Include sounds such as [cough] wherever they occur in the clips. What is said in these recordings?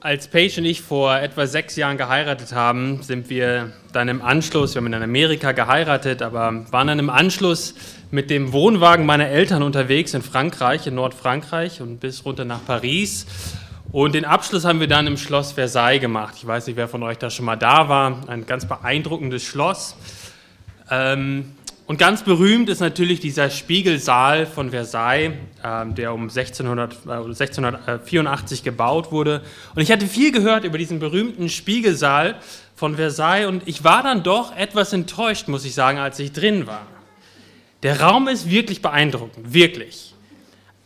als Paige und ich vor etwa sechs Jahren geheiratet haben, sind wir dann im Anschluss, wir haben in Amerika geheiratet, aber waren dann im Anschluss mit dem Wohnwagen meiner Eltern unterwegs in Frankreich, in Nordfrankreich und bis runter nach Paris. Und den Abschluss haben wir dann im Schloss Versailles gemacht. Ich weiß nicht, wer von euch da schon mal da war. Ein ganz beeindruckendes Schloss. Ähm, und ganz berühmt ist natürlich dieser Spiegelsaal von Versailles, äh, der um 1600, äh, 1684 gebaut wurde. Und ich hatte viel gehört über diesen berühmten Spiegelsaal von Versailles und ich war dann doch etwas enttäuscht, muss ich sagen, als ich drin war. Der Raum ist wirklich beeindruckend, wirklich.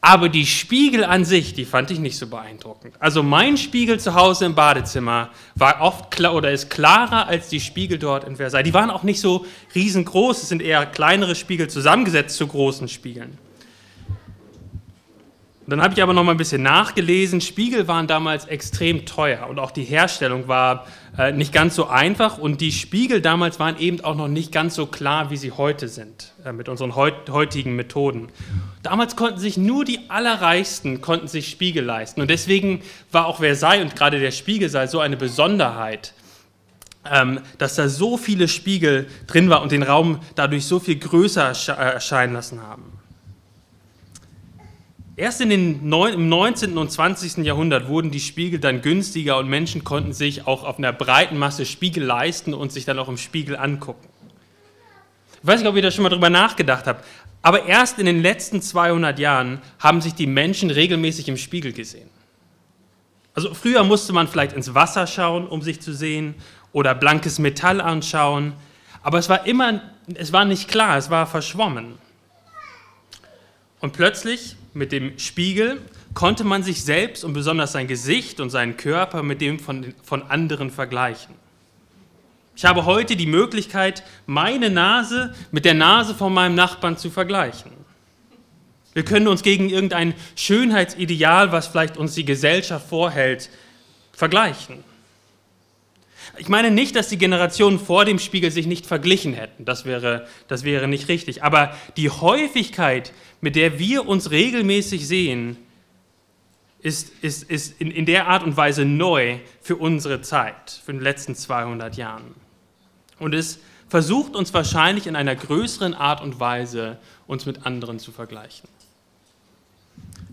Aber die Spiegel an sich, die fand ich nicht so beeindruckend. Also mein Spiegel zu Hause im Badezimmer war oft klar oder ist klarer als die Spiegel dort in Versailles. Die waren auch nicht so riesengroß, es sind eher kleinere Spiegel zusammengesetzt zu großen Spiegeln. Dann habe ich aber noch mal ein bisschen nachgelesen. Spiegel waren damals extrem teuer und auch die Herstellung war äh, nicht ganz so einfach und die Spiegel damals waren eben auch noch nicht ganz so klar, wie sie heute sind äh, mit unseren heut, heutigen Methoden. Damals konnten sich nur die Allerreichsten konnten sich Spiegel leisten und deswegen war auch Versailles und gerade der Spiegelsaal so eine Besonderheit, ähm, dass da so viele Spiegel drin war und den Raum dadurch so viel größer erscheinen lassen haben. Erst in den neun, im 19. und 20. Jahrhundert wurden die Spiegel dann günstiger und Menschen konnten sich auch auf einer breiten Masse Spiegel leisten und sich dann auch im Spiegel angucken. Ich weiß nicht, ob ihr da schon mal drüber nachgedacht habt, aber erst in den letzten 200 Jahren haben sich die Menschen regelmäßig im Spiegel gesehen. Also früher musste man vielleicht ins Wasser schauen, um sich zu sehen, oder blankes Metall anschauen, aber es war immer, es war nicht klar, es war verschwommen. Und plötzlich mit dem Spiegel konnte man sich selbst und besonders sein Gesicht und seinen Körper mit dem von, von anderen vergleichen. Ich habe heute die Möglichkeit, meine Nase mit der Nase von meinem Nachbarn zu vergleichen. Wir können uns gegen irgendein Schönheitsideal, was vielleicht uns die Gesellschaft vorhält, vergleichen. Ich meine nicht, dass die Generationen vor dem Spiegel sich nicht verglichen hätten. Das wäre, das wäre nicht richtig. Aber die Häufigkeit, mit der wir uns regelmäßig sehen, ist, ist, ist in, in der Art und Weise neu für unsere Zeit, für die letzten 200 Jahren. Und es versucht uns wahrscheinlich in einer größeren Art und Weise, uns mit anderen zu vergleichen.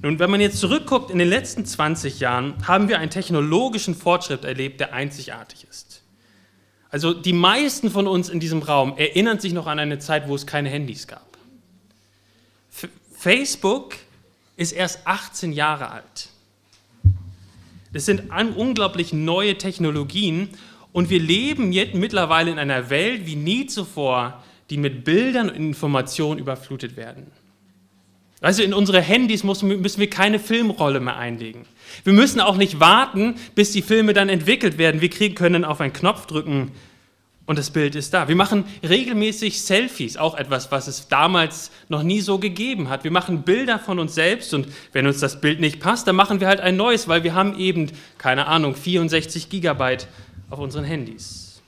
Nun, wenn man jetzt zurückguckt, in den letzten 20 Jahren haben wir einen technologischen Fortschritt erlebt, der einzigartig ist. Also die meisten von uns in diesem Raum erinnern sich noch an eine Zeit, wo es keine Handys gab. Facebook ist erst 18 Jahre alt. Das sind unglaublich neue Technologien und wir leben jetzt mittlerweile in einer Welt wie nie zuvor, die mit Bildern und Informationen überflutet werden. Also in unsere Handys müssen wir keine Filmrolle mehr einlegen. Wir müssen auch nicht warten, bis die Filme dann entwickelt werden. Wir können auf einen Knopf drücken und das Bild ist da. Wir machen regelmäßig Selfies, auch etwas, was es damals noch nie so gegeben hat. Wir machen Bilder von uns selbst und wenn uns das Bild nicht passt, dann machen wir halt ein neues, weil wir haben eben, keine Ahnung, 64 Gigabyte auf unseren Handys.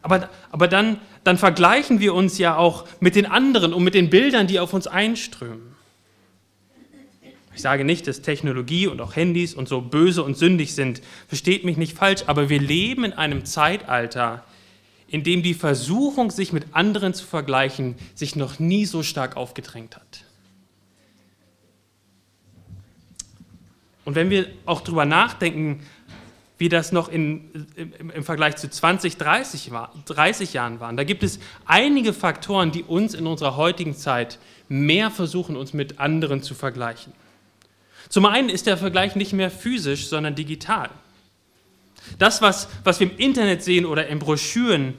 Aber, aber dann dann vergleichen wir uns ja auch mit den anderen und mit den Bildern, die auf uns einströmen. Ich sage nicht, dass Technologie und auch Handys und so böse und sündig sind. Versteht mich nicht falsch, aber wir leben in einem Zeitalter, in dem die Versuchung, sich mit anderen zu vergleichen, sich noch nie so stark aufgedrängt hat. Und wenn wir auch darüber nachdenken, wie das noch in, im, im, Vergleich zu 20, 30, war, 30 Jahren waren. Da gibt es einige Faktoren, die uns in unserer heutigen Zeit mehr versuchen, uns mit anderen zu vergleichen. Zum einen ist der Vergleich nicht mehr physisch, sondern digital. Das, was, was wir im Internet sehen oder in Broschüren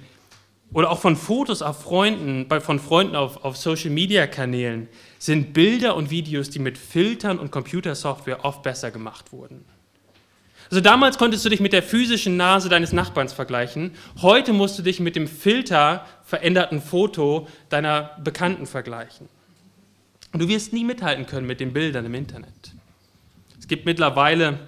oder auch von Fotos auf Freunden, von Freunden auf, auf Social-Media-Kanälen, sind Bilder und Videos, die mit Filtern und Computersoftware oft besser gemacht wurden. Also damals konntest du dich mit der physischen Nase deines Nachbarns vergleichen. Heute musst du dich mit dem Filter veränderten Foto deiner Bekannten vergleichen. Und du wirst nie mithalten können mit den Bildern im Internet. Es gibt mittlerweile,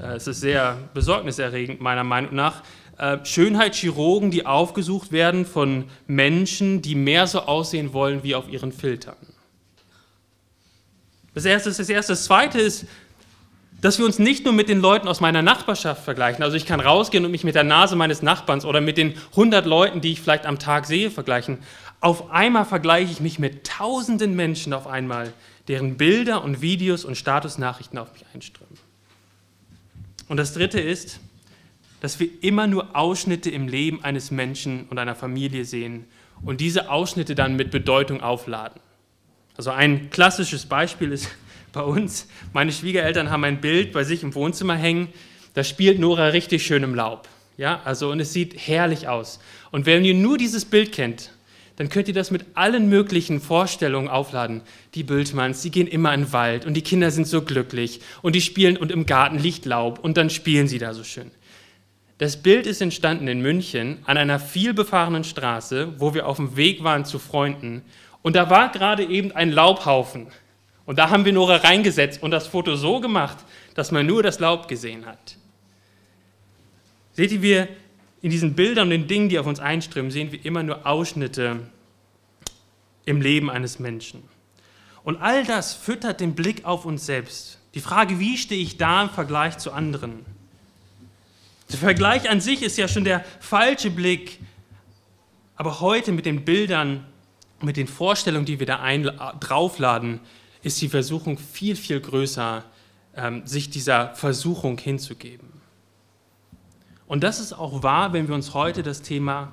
äh, es ist sehr besorgniserregend meiner Meinung nach, äh, Schönheitschirurgen, die aufgesucht werden von Menschen, die mehr so aussehen wollen wie auf ihren Filtern. Das erste ist das erste. Das zweite ist, dass wir uns nicht nur mit den Leuten aus meiner Nachbarschaft vergleichen, also ich kann rausgehen und mich mit der Nase meines Nachbarns oder mit den 100 Leuten, die ich vielleicht am Tag sehe, vergleichen. Auf einmal vergleiche ich mich mit tausenden Menschen auf einmal, deren Bilder und Videos und Statusnachrichten auf mich einströmen. Und das Dritte ist, dass wir immer nur Ausschnitte im Leben eines Menschen und einer Familie sehen und diese Ausschnitte dann mit Bedeutung aufladen. Also ein klassisches Beispiel ist [laughs] bei uns, meine Schwiegereltern haben ein Bild bei sich im Wohnzimmer hängen, da spielt Nora richtig schön im Laub. Ja, also und es sieht herrlich aus. Und wenn ihr nur dieses Bild kennt, dann könnt ihr das mit allen möglichen Vorstellungen aufladen. Die Bültmanns, die gehen immer in den Wald und die Kinder sind so glücklich und die spielen und im Garten liegt Laub und dann spielen sie da so schön. Das Bild ist entstanden in München an einer vielbefahrenen Straße, wo wir auf dem Weg waren zu Freunden und da war gerade eben ein Laubhaufen. Und da haben wir Nora reingesetzt und das Foto so gemacht, dass man nur das Laub gesehen hat. Seht ihr, wir in diesen Bildern und den Dingen, die auf uns einströmen, sehen wir immer nur Ausschnitte im Leben eines Menschen. Und all das füttert den Blick auf uns selbst. Die Frage, wie stehe ich da im Vergleich zu anderen? Der Vergleich an sich ist ja schon der falsche Blick. Aber heute mit den Bildern, mit den Vorstellungen, die wir da draufladen, ist die Versuchung viel, viel größer, ähm, sich dieser Versuchung hinzugeben. Und das ist auch wahr, wenn wir uns heute das Thema,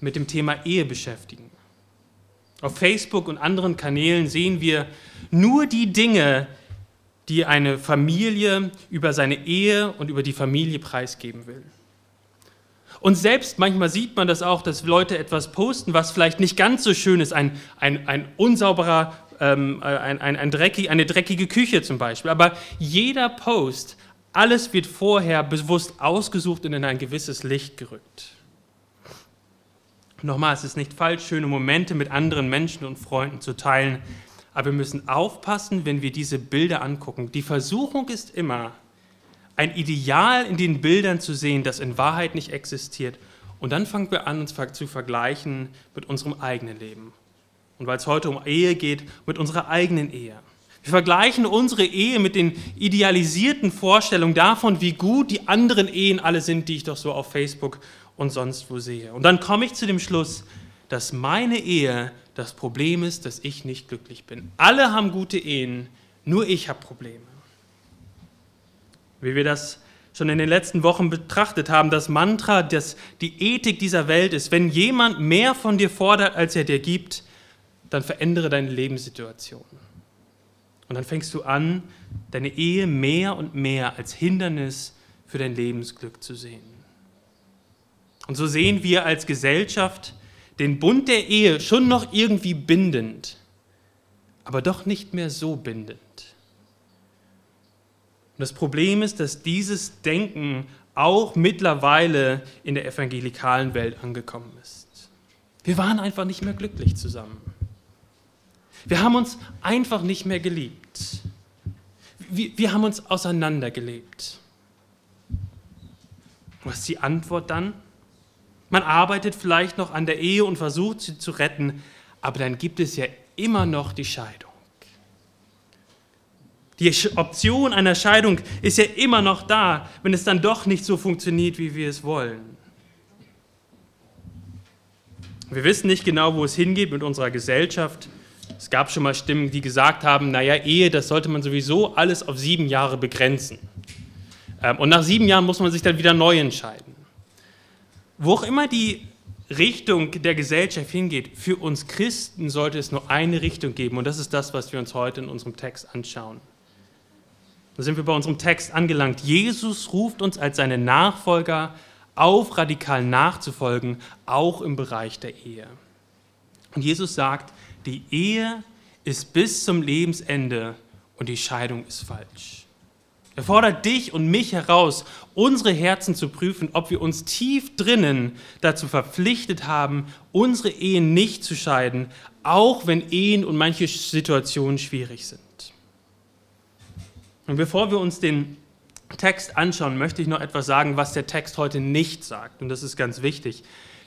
mit dem Thema Ehe beschäftigen. Auf Facebook und anderen Kanälen sehen wir nur die Dinge, die eine Familie über seine Ehe und über die Familie preisgeben will. Und selbst manchmal sieht man das auch, dass Leute etwas posten, was vielleicht nicht ganz so schön ist, ein, ein, ein unsauberer ähm, äh, ein, ein, ein dreckig, eine dreckige Küche zum Beispiel. Aber jeder Post, alles wird vorher bewusst ausgesucht und in ein gewisses Licht gerückt. Nochmal, es ist nicht falsch, schöne Momente mit anderen Menschen und Freunden zu teilen, aber wir müssen aufpassen, wenn wir diese Bilder angucken. Die Versuchung ist immer, ein Ideal in den Bildern zu sehen, das in Wahrheit nicht existiert. Und dann fangen wir an, uns zu vergleichen mit unserem eigenen Leben und weil es heute um Ehe geht, mit unserer eigenen Ehe. Wir vergleichen unsere Ehe mit den idealisierten Vorstellungen davon, wie gut die anderen Ehen alle sind, die ich doch so auf Facebook und sonst wo sehe. Und dann komme ich zu dem Schluss, dass meine Ehe das Problem ist, dass ich nicht glücklich bin. Alle haben gute Ehen, nur ich habe Probleme. Wie wir das schon in den letzten Wochen betrachtet haben, das Mantra, das die Ethik dieser Welt ist, wenn jemand mehr von dir fordert, als er dir gibt, dann verändere deine Lebenssituation. Und dann fängst du an, deine Ehe mehr und mehr als Hindernis für dein Lebensglück zu sehen. Und so sehen wir als Gesellschaft den Bund der Ehe schon noch irgendwie bindend, aber doch nicht mehr so bindend. Und das Problem ist, dass dieses Denken auch mittlerweile in der evangelikalen Welt angekommen ist. Wir waren einfach nicht mehr glücklich zusammen. Wir haben uns einfach nicht mehr geliebt. Wir, wir haben uns auseinandergelebt. Was ist die Antwort dann? Man arbeitet vielleicht noch an der Ehe und versucht sie zu retten, aber dann gibt es ja immer noch die Scheidung. Die Option einer Scheidung ist ja immer noch da, wenn es dann doch nicht so funktioniert, wie wir es wollen. Wir wissen nicht genau, wo es hingeht mit unserer Gesellschaft. Es gab schon mal Stimmen, die gesagt haben, naja, Ehe, das sollte man sowieso alles auf sieben Jahre begrenzen. Ähm, und nach sieben Jahren muss man sich dann wieder neu entscheiden. Wo auch immer die Richtung der Gesellschaft hingeht, für uns Christen sollte es nur eine Richtung geben. Und das ist das, was wir uns heute in unserem Text anschauen. Da sind wir bei unserem Text angelangt. Jesus ruft uns als seine Nachfolger auf, radikal nachzufolgen, auch im Bereich der Ehe. Und Jesus sagt, die Ehe ist bis zum Lebensende und die Scheidung ist falsch. Er fordert dich und mich heraus, unsere Herzen zu prüfen, ob wir uns tief drinnen dazu verpflichtet haben, unsere Ehen nicht zu scheiden, auch wenn Ehen und manche Situationen schwierig sind. Und bevor wir uns den Text anschauen, möchte ich noch etwas sagen, was der Text heute nicht sagt. Und das ist ganz wichtig.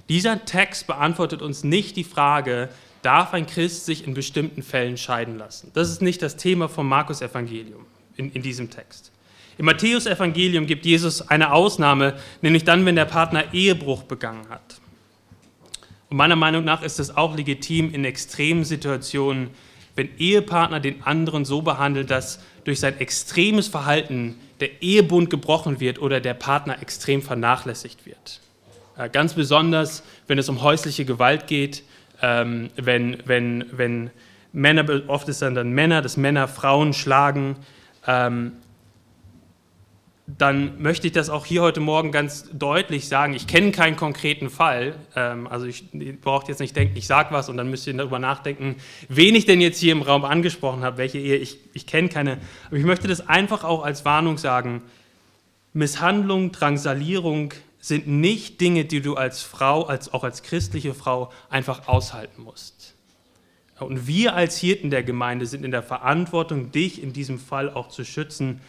Dieser Text beantwortet uns nicht die Frage, darf ein Christ sich in bestimmten Fällen scheiden lassen. Das ist nicht das Thema vom Markus-Evangelium in, in diesem Text. Im Matthäusevangelium gibt Jesus eine Ausnahme, nämlich dann, wenn der Partner Ehebruch begangen hat. Und meiner Meinung nach ist es auch legitim in extremen Situationen, wenn Ehepartner den anderen so behandelt, dass durch sein extremes Verhalten der Ehebund gebrochen wird oder der Partner extrem vernachlässigt wird. Äh, ganz besonders, wenn es um häusliche Gewalt geht, ähm, wenn, wenn, wenn Männer, oft ist dann, dann Männer, dass Männer Frauen schlagen, ähm, dann möchte ich das auch hier heute Morgen ganz deutlich sagen. Ich kenne keinen konkreten Fall. Ähm, also ich, braucht jetzt nicht denken, ich sage was und dann müsst ihr darüber nachdenken, wen ich denn jetzt hier im Raum angesprochen habe, welche Ehe. Ich, ich kenne keine. Aber ich möchte das einfach auch als Warnung sagen. Misshandlung, Drangsalierung sind nicht Dinge, die du als Frau, als, auch als christliche Frau einfach aushalten musst. Und wir als Hirten der Gemeinde sind in der Verantwortung, dich in diesem Fall auch zu schützen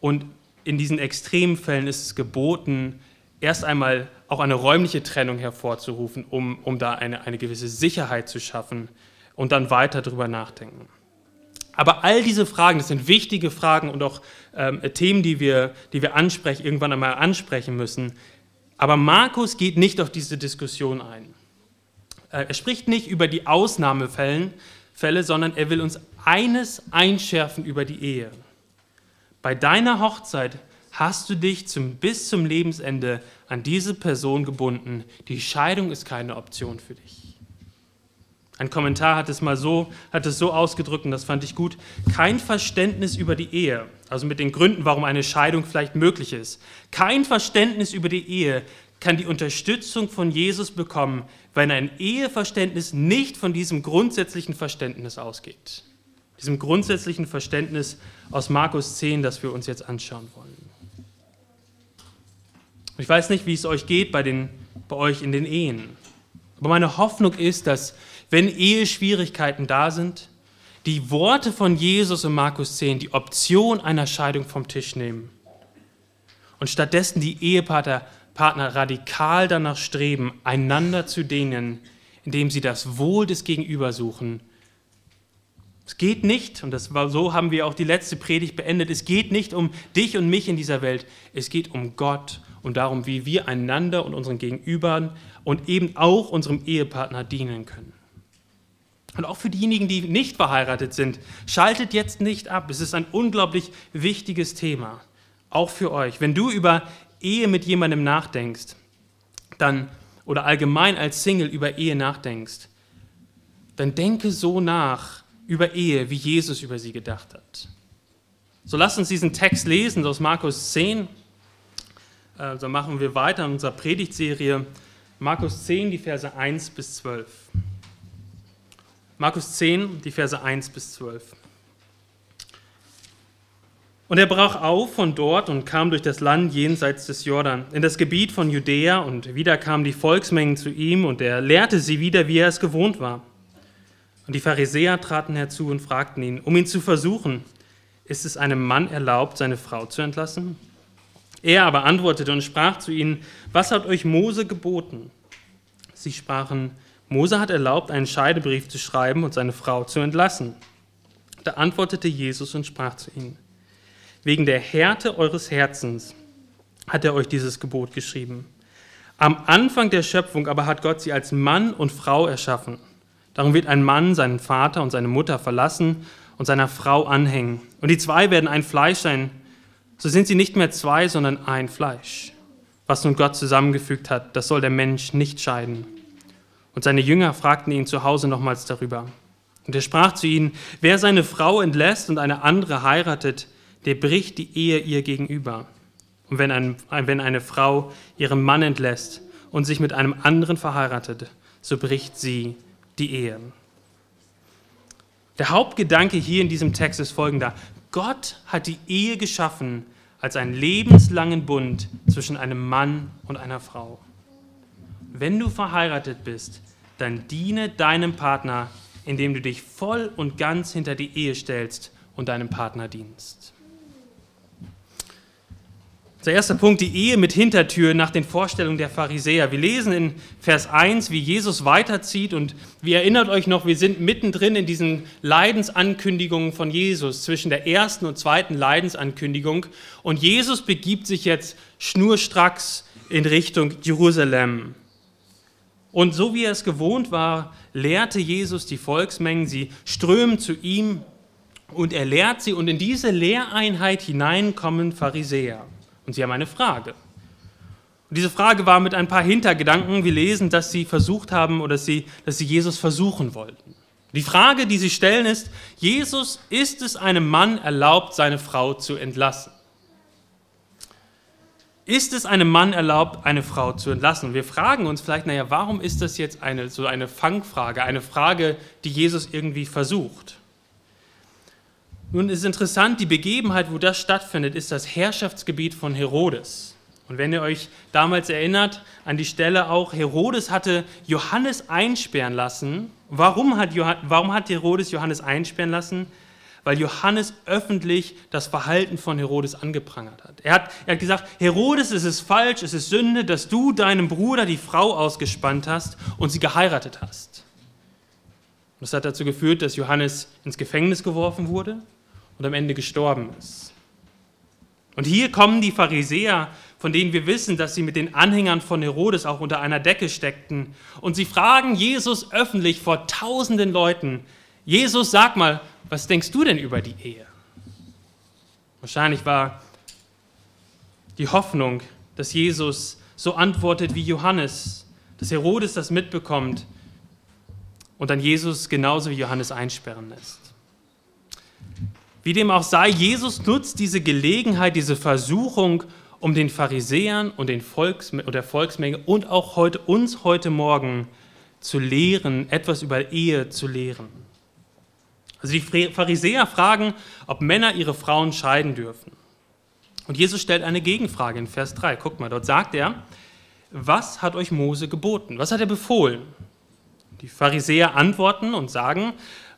und in diesen Extremfällen ist es geboten, erst einmal auch eine räumliche Trennung hervorzurufen, um, um da eine, eine gewisse Sicherheit zu schaffen und dann weiter darüber nachdenken. Aber all diese Fragen, das sind wichtige Fragen und auch ähm, Themen, die wir, die wir ansprechen, irgendwann einmal ansprechen müssen. Aber Markus geht nicht auf diese Diskussion ein. Äh, er spricht nicht über die Ausnahmefälle, sondern er will uns eines einschärfen über die Ehe. Bei deiner Hochzeit hast du dich zum, bis zum Lebensende an diese Person gebunden. Die Scheidung ist keine Option für dich. Ein Kommentar hat es mal so, hat es so ausgedrückt und das fand ich gut. Kein Verständnis über die Ehe, also mit den Gründen, warum eine Scheidung vielleicht möglich ist. Kein Verständnis über die Ehe kann die Unterstützung von Jesus bekommen, wenn ein Eheverständnis nicht von diesem grundsätzlichen Verständnis ausgeht diesem grundsätzlichen Verständnis aus Markus 10, das wir uns jetzt anschauen wollen. Ich weiß nicht, wie es euch geht bei, den, bei euch in den Ehen. Aber meine Hoffnung ist, dass wenn Eheschwierigkeiten da sind, die Worte von Jesus in Markus 10 die Option einer Scheidung vom Tisch nehmen und stattdessen die Ehepartner Partner radikal danach streben, einander zu dienen, indem sie das Wohl des Gegenüber suchen es geht nicht, und das war, so haben wir auch die letzte Predigt beendet, es geht nicht um dich und mich in dieser Welt, es geht um Gott und darum, wie wir einander und unseren Gegenübern und eben auch unserem Ehepartner dienen können. Und auch für diejenigen, die nicht verheiratet sind, schaltet jetzt nicht ab. Es ist ein unglaublich wichtiges Thema, auch für euch. Wenn du über Ehe mit jemandem nachdenkst, dann oder allgemein als Single über Ehe nachdenkst, dann denke so nach, über Ehe, wie Jesus über sie gedacht hat. So lasst uns diesen Text lesen aus Markus 10. Äh, so machen wir weiter in unserer Predigtserie. Markus 10, die Verse 1 bis 12. Markus 10, die Verse 1 bis 12. Und er brach auf von dort und kam durch das Land jenseits des Jordan, in das Gebiet von Judäa, und wieder kamen die Volksmengen zu ihm, und er lehrte sie wieder, wie er es gewohnt war. Und die Pharisäer traten herzu und fragten ihn, um ihn zu versuchen, ist es einem Mann erlaubt, seine Frau zu entlassen? Er aber antwortete und sprach zu ihnen, was hat euch Mose geboten? Sie sprachen, Mose hat erlaubt, einen Scheidebrief zu schreiben und seine Frau zu entlassen. Da antwortete Jesus und sprach zu ihnen, wegen der Härte eures Herzens hat er euch dieses Gebot geschrieben. Am Anfang der Schöpfung aber hat Gott sie als Mann und Frau erschaffen. Darum wird ein Mann seinen Vater und seine Mutter verlassen und seiner Frau anhängen. Und die zwei werden ein Fleisch sein. So sind sie nicht mehr zwei, sondern ein Fleisch. Was nun Gott zusammengefügt hat, das soll der Mensch nicht scheiden. Und seine Jünger fragten ihn zu Hause nochmals darüber. Und er sprach zu ihnen, wer seine Frau entlässt und eine andere heiratet, der bricht die Ehe ihr gegenüber. Und wenn, ein, wenn eine Frau ihren Mann entlässt und sich mit einem anderen verheiratet, so bricht sie die Ehe. Der Hauptgedanke hier in diesem Text ist folgender. Gott hat die Ehe geschaffen als einen lebenslangen Bund zwischen einem Mann und einer Frau. Wenn du verheiratet bist, dann diene deinem Partner, indem du dich voll und ganz hinter die Ehe stellst und deinem Partner dienst. Der erste Punkt, die Ehe mit Hintertür nach den Vorstellungen der Pharisäer. Wir lesen in Vers 1, wie Jesus weiterzieht und wie erinnert euch noch, wir sind mittendrin in diesen Leidensankündigungen von Jesus, zwischen der ersten und zweiten Leidensankündigung. Und Jesus begibt sich jetzt schnurstracks in Richtung Jerusalem. Und so wie er es gewohnt war, lehrte Jesus die Volksmengen, sie strömen zu ihm und er lehrt sie und in diese Lehreinheit hinein kommen Pharisäer. Und sie haben eine Frage. Und diese Frage war mit ein paar Hintergedanken. Wir lesen, dass sie versucht haben oder dass sie, dass sie Jesus versuchen wollten. Die Frage, die sie stellen, ist: Jesus, ist es einem Mann erlaubt, seine Frau zu entlassen? Ist es einem Mann erlaubt, eine Frau zu entlassen? Und wir fragen uns vielleicht, naja, warum ist das jetzt eine, so eine Fangfrage, eine Frage, die Jesus irgendwie versucht? Nun ist interessant, die Begebenheit, wo das stattfindet, ist das Herrschaftsgebiet von Herodes. Und wenn ihr euch damals erinnert, an die Stelle auch, Herodes hatte Johannes einsperren lassen. Warum hat, warum hat Herodes Johannes einsperren lassen? Weil Johannes öffentlich das Verhalten von Herodes angeprangert hat. Er hat, er hat gesagt, Herodes, es ist falsch, es ist Sünde, dass du deinem Bruder die Frau ausgespannt hast und sie geheiratet hast. Und das hat dazu geführt, dass Johannes ins Gefängnis geworfen wurde und am Ende gestorben ist. Und hier kommen die Pharisäer, von denen wir wissen, dass sie mit den Anhängern von Herodes auch unter einer Decke steckten. Und sie fragen Jesus öffentlich vor tausenden Leuten, Jesus, sag mal, was denkst du denn über die Ehe? Wahrscheinlich war die Hoffnung, dass Jesus so antwortet wie Johannes, dass Herodes das mitbekommt und dann Jesus genauso wie Johannes einsperren lässt. Wie dem auch sei, Jesus nutzt diese Gelegenheit, diese Versuchung, um den Pharisäern und den Volks der Volksmenge und auch heute, uns heute Morgen zu lehren, etwas über Ehe zu lehren. Also die Pharisäer fragen, ob Männer ihre Frauen scheiden dürfen. Und Jesus stellt eine Gegenfrage in Vers 3. Guck mal, dort sagt er, was hat euch Mose geboten? Was hat er befohlen? Die Pharisäer antworten und sagen,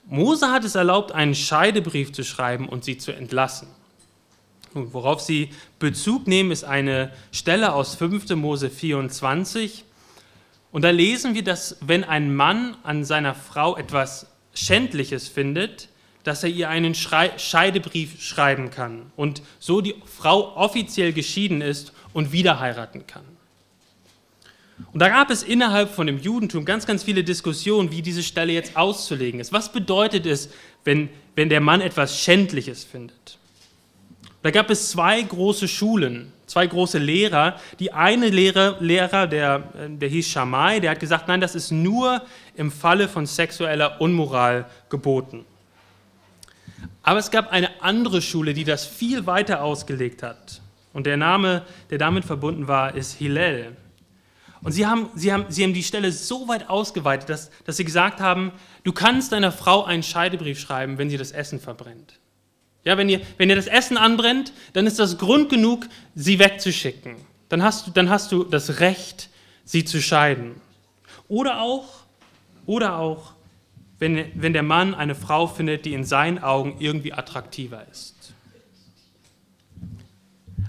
Mose hat es erlaubt, einen Scheidebrief zu schreiben und sie zu entlassen. Und worauf sie Bezug nehmen, ist eine Stelle aus 5. Mose 24. Und da lesen wir, dass wenn ein Mann an seiner Frau etwas Schändliches findet, dass er ihr einen Scheidebrief schreiben kann und so die Frau offiziell geschieden ist und wieder heiraten kann. Und da gab es innerhalb von dem Judentum ganz, ganz viele Diskussionen, wie diese Stelle jetzt auszulegen ist. Was bedeutet es, wenn, wenn der Mann etwas Schändliches findet? Da gab es zwei große Schulen, zwei große Lehrer. Die eine Lehrer, Lehrer der, der hieß Shammai, der hat gesagt, nein, das ist nur im Falle von sexueller Unmoral geboten. Aber es gab eine andere Schule, die das viel weiter ausgelegt hat. Und der Name, der damit verbunden war, ist Hillel. Und sie haben, sie, haben, sie haben die Stelle so weit ausgeweitet, dass, dass sie gesagt haben, du kannst deiner Frau einen Scheidebrief schreiben, wenn sie das Essen verbrennt. Ja, wenn ihr, wenn ihr das Essen anbrennt, dann ist das Grund genug, sie wegzuschicken. Dann hast du, dann hast du das Recht, sie zu scheiden. Oder auch, oder auch wenn, wenn der Mann eine Frau findet, die in seinen Augen irgendwie attraktiver ist.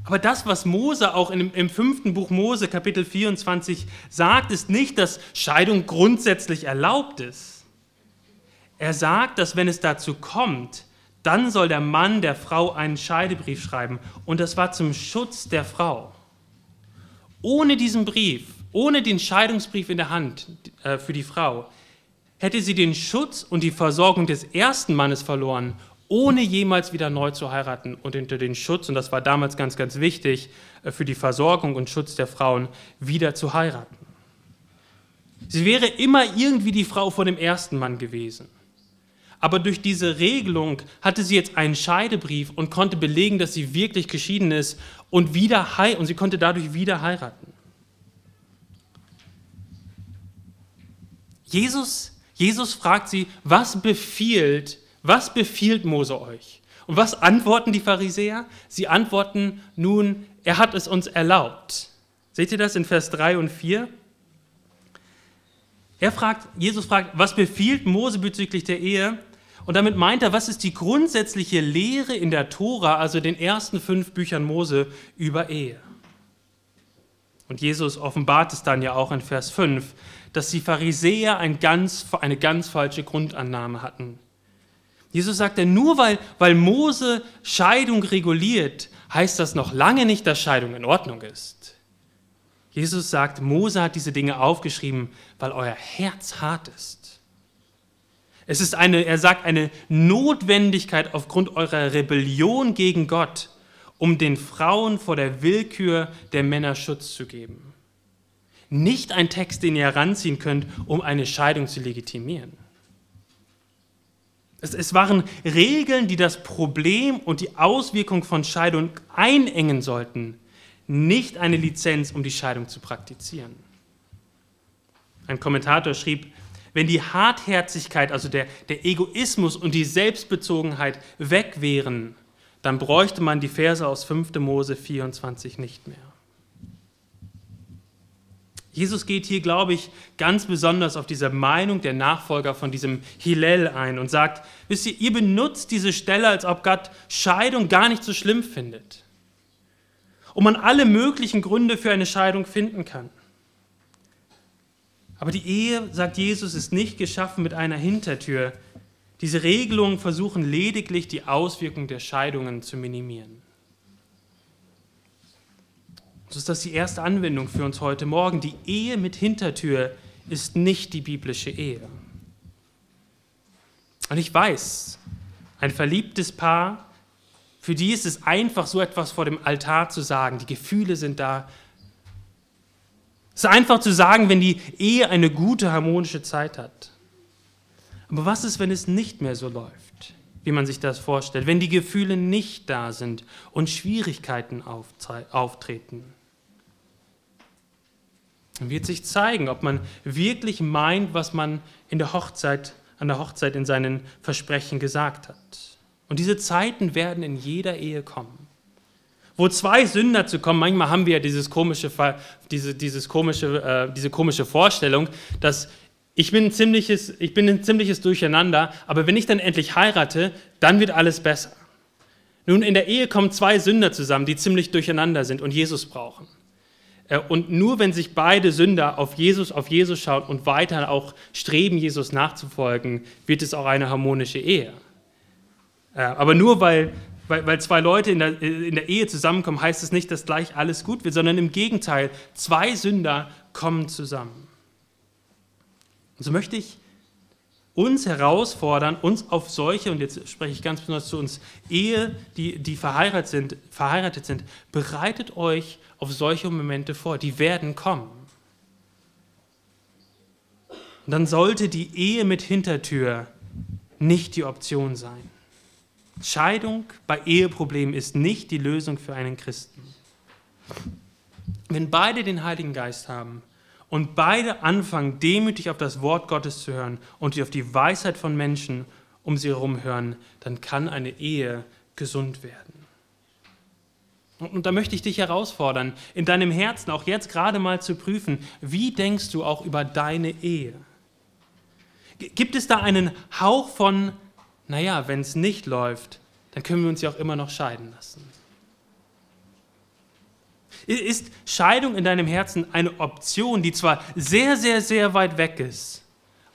Aber das, was Mose auch im, im fünften Buch Mose, Kapitel 24, sagt, ist nicht, dass Scheidung grundsätzlich erlaubt ist. Er sagt, dass wenn es dazu kommt, dann soll der Mann der Frau einen Scheidebrief schreiben. Und das war zum Schutz der Frau. Ohne diesen Brief, ohne den Scheidungsbrief in der Hand äh, für die Frau, hätte sie den Schutz und die Versorgung des ersten Mannes verloren ohne jemals wieder neu zu heiraten und unter den Schutz, und das war damals ganz, ganz wichtig, äh, für die Versorgung und Schutz der Frauen, wieder zu heiraten. Sie wäre immer irgendwie die Frau von dem ersten Mann gewesen. Aber durch diese Regelung hatte sie jetzt einen Scheidebrief und konnte belegen, dass sie wirklich geschieden ist und, wieder und sie konnte dadurch wieder heiraten. Jesus, Jesus fragt sie, was befiehlt was befiehlt Mose euch? Und was antworten die Pharisäer? Sie antworten nun, er hat es uns erlaubt. Seht ihr das in Vers 3 und 4? Er fragt, Jesus fragt, was befiehlt Mose bezüglich der Ehe? Und damit meint er, was ist die grundsätzliche Lehre in der Tora, also den ersten fünf Büchern Mose, über Ehe? Und Jesus offenbart es dann ja auch in Vers 5, dass die Pharisäer ein ganz, eine ganz falsche Grundannahme hatten. Jesus sagt ja, nur weil, weil Mose Scheidung reguliert, heißt das noch lange nicht, dass Scheidung in Ordnung ist. Jesus sagt, Mose hat diese Dinge aufgeschrieben, weil euer Herz hart ist. Es ist eine, er sagt, eine Notwendigkeit aufgrund eurer Rebellion gegen Gott, um den Frauen vor der Willkür der Männer Schutz zu geben. Nicht ein Text, den ihr heranziehen könnt, um eine Scheidung zu legitimieren. Es, es waren Regeln, die das Problem und die Auswirkung von Scheidung einengen sollten, nicht eine Lizenz, um die Scheidung zu praktizieren. Ein Kommentator schrieb, wenn die Hartherzigkeit, also der, der Egoismus und die Selbstbezogenheit weg wären, dann bräuchte man die Verse aus 5. Mose 24 nicht mehr. Jesus geht hier, glaube ich, ganz besonders auf diese Meinung der Nachfolger von diesem Hillel ein und sagt, wisst ihr, ihr benutzt diese Stelle, als ob Gott Scheidung gar nicht so schlimm findet. Und man alle möglichen Gründe für eine Scheidung finden kann. Aber die Ehe, sagt Jesus, ist nicht geschaffen mit einer Hintertür. Diese Regelungen versuchen lediglich die Auswirkungen der Scheidungen zu minimieren. So ist das die erste Anwendung für uns heute Morgen. Die Ehe mit Hintertür ist nicht die biblische Ehe. Und ich weiß, ein verliebtes Paar, für die ist es einfach, so etwas vor dem Altar zu sagen. Die Gefühle sind da. Es ist einfach zu sagen, wenn die Ehe eine gute, harmonische Zeit hat. Aber was ist, wenn es nicht mehr so läuft, wie man sich das vorstellt? Wenn die Gefühle nicht da sind und Schwierigkeiten auftreten? Dann wird sich zeigen, ob man wirklich meint, was man in der Hochzeit, an der Hochzeit in seinen Versprechen gesagt hat. Und diese Zeiten werden in jeder Ehe kommen. Wo zwei Sünder zu kommen, manchmal haben wir ja dieses komische, diese, dieses komische, äh, diese komische Vorstellung, dass ich bin, ein ziemliches, ich bin ein ziemliches Durcheinander, aber wenn ich dann endlich heirate, dann wird alles besser. Nun, in der Ehe kommen zwei Sünder zusammen, die ziemlich durcheinander sind und Jesus brauchen. Äh, und nur wenn sich beide Sünder auf Jesus, auf Jesus schauen und weiter auch streben, Jesus nachzufolgen, wird es auch eine harmonische Ehe. Äh, aber nur weil, weil, weil zwei Leute in der, in der Ehe zusammenkommen, heißt es nicht, dass gleich alles gut wird, sondern im Gegenteil, zwei Sünder kommen zusammen. Und so möchte ich uns herausfordern, uns auf solche, und jetzt spreche ich ganz besonders zu uns, Ehe, die, die verheiratet, sind, verheiratet sind, bereitet euch auf solche Momente vor, die werden kommen. Und dann sollte die Ehe mit Hintertür nicht die Option sein. Scheidung bei Eheproblemen ist nicht die Lösung für einen Christen. Wenn beide den Heiligen Geist haben und beide anfangen, demütig auf das Wort Gottes zu hören und auf die Weisheit von Menschen um sie herum hören, dann kann eine Ehe gesund werden. Und da möchte ich dich herausfordern, in deinem Herzen auch jetzt gerade mal zu prüfen, wie denkst du auch über deine Ehe? Gibt es da einen Hauch von, naja, wenn es nicht läuft, dann können wir uns ja auch immer noch scheiden lassen? Ist Scheidung in deinem Herzen eine Option, die zwar sehr, sehr, sehr weit weg ist,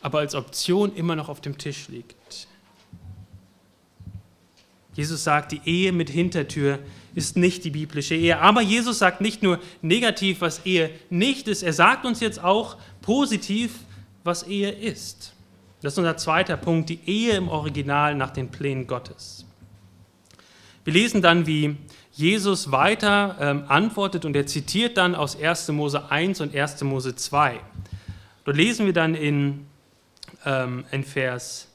aber als Option immer noch auf dem Tisch liegt? Jesus sagt, die Ehe mit Hintertür ist nicht die biblische Ehe. Aber Jesus sagt nicht nur negativ, was Ehe nicht ist, er sagt uns jetzt auch positiv, was Ehe ist. Das ist unser zweiter Punkt, die Ehe im Original nach den Plänen Gottes. Wir lesen dann, wie Jesus weiter ähm, antwortet und er zitiert dann aus 1. Mose 1 und 1. Mose 2. Dort lesen wir dann in, ähm, in Vers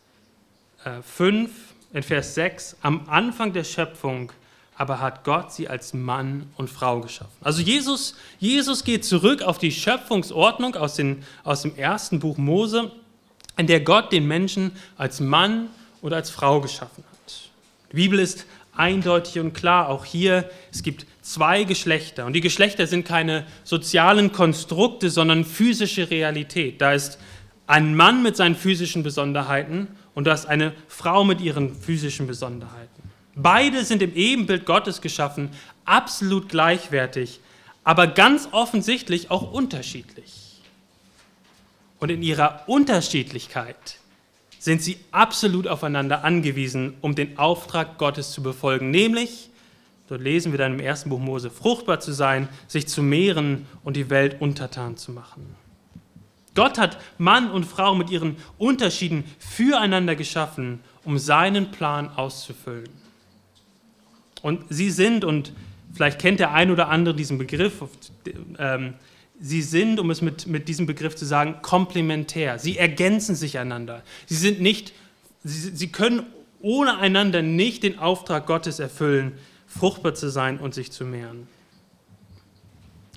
äh, 5, in Vers 6, am Anfang der Schöpfung aber hat Gott sie als Mann und Frau geschaffen. Also Jesus, Jesus geht zurück auf die Schöpfungsordnung aus, den, aus dem ersten Buch Mose, in der Gott den Menschen als Mann und als Frau geschaffen hat. Die Bibel ist eindeutig und klar, auch hier, es gibt zwei Geschlechter und die Geschlechter sind keine sozialen Konstrukte, sondern physische Realität. Da ist ein Mann mit seinen physischen Besonderheiten und du hast eine Frau mit ihren physischen Besonderheiten. Beide sind im Ebenbild Gottes geschaffen, absolut gleichwertig, aber ganz offensichtlich auch unterschiedlich. Und in ihrer Unterschiedlichkeit sind sie absolut aufeinander angewiesen, um den Auftrag Gottes zu befolgen, nämlich, dort lesen wir dann im ersten Buch Mose, fruchtbar zu sein, sich zu mehren und die Welt untertan zu machen. Gott hat Mann und Frau mit ihren Unterschieden füreinander geschaffen, um seinen Plan auszufüllen. Und sie sind, und vielleicht kennt der ein oder andere diesen Begriff, ähm, sie sind, um es mit, mit diesem Begriff zu sagen, komplementär. Sie ergänzen sich einander. Sie sind nicht, sie, sie können ohne einander nicht den Auftrag Gottes erfüllen, fruchtbar zu sein und sich zu mehren.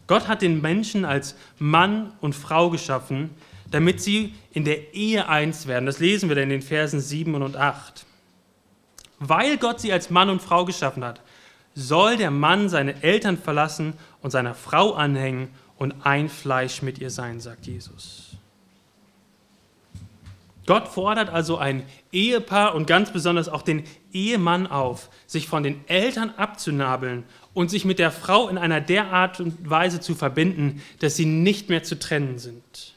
Gott hat den Menschen als Mann und Frau geschaffen, damit sie in der Ehe eins werden. Das lesen wir dann in den Versen 7 und 8. Weil Gott sie als Mann und Frau geschaffen hat, soll der Mann seine Eltern verlassen und seiner Frau anhängen und ein Fleisch mit ihr sein, sagt Jesus. Gott fordert also ein Ehepaar und ganz besonders auch den Ehemann auf, sich von den Eltern abzunabeln und sich mit der Frau in einer derart und Weise zu verbinden, dass sie nicht mehr zu trennen sind.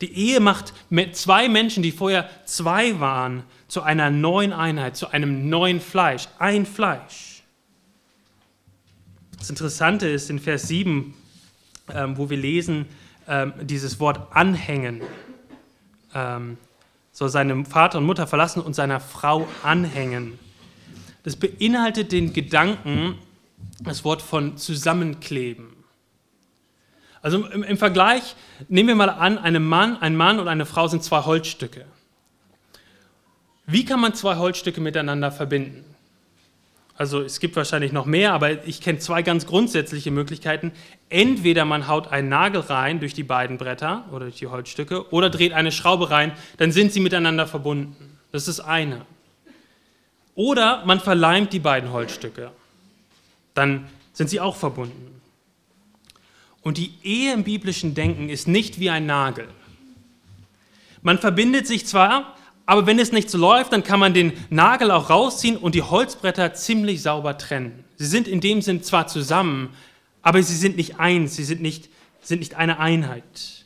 Die Ehe macht zwei Menschen, die vorher zwei waren, zu einer neuen Einheit, zu einem neuen Fleisch, ein Fleisch. Das Interessante ist in Vers 7, ähm, wo wir lesen, ähm, dieses Wort anhängen. Ähm, soll seine Vater und Mutter verlassen und seiner Frau anhängen. Das beinhaltet den Gedanken, das Wort von zusammenkleben. Also im, im Vergleich, nehmen wir mal an, eine Mann, ein Mann und eine Frau sind zwei Holzstücke. Wie kann man zwei Holzstücke miteinander verbinden? Also es gibt wahrscheinlich noch mehr, aber ich kenne zwei ganz grundsätzliche Möglichkeiten. Entweder man haut einen Nagel rein durch die beiden Bretter oder durch die Holzstücke oder dreht eine Schraube rein, dann sind sie miteinander verbunden. Das ist eine. Oder man verleimt die beiden Holzstücke. Dann sind sie auch verbunden. Und die Ehe im biblischen Denken ist nicht wie ein Nagel. Man verbindet sich zwar, aber wenn es nicht so läuft, dann kann man den Nagel auch rausziehen und die Holzbretter ziemlich sauber trennen. Sie sind in dem Sinn zwar zusammen, aber sie sind nicht eins, sie sind nicht, sind nicht eine Einheit.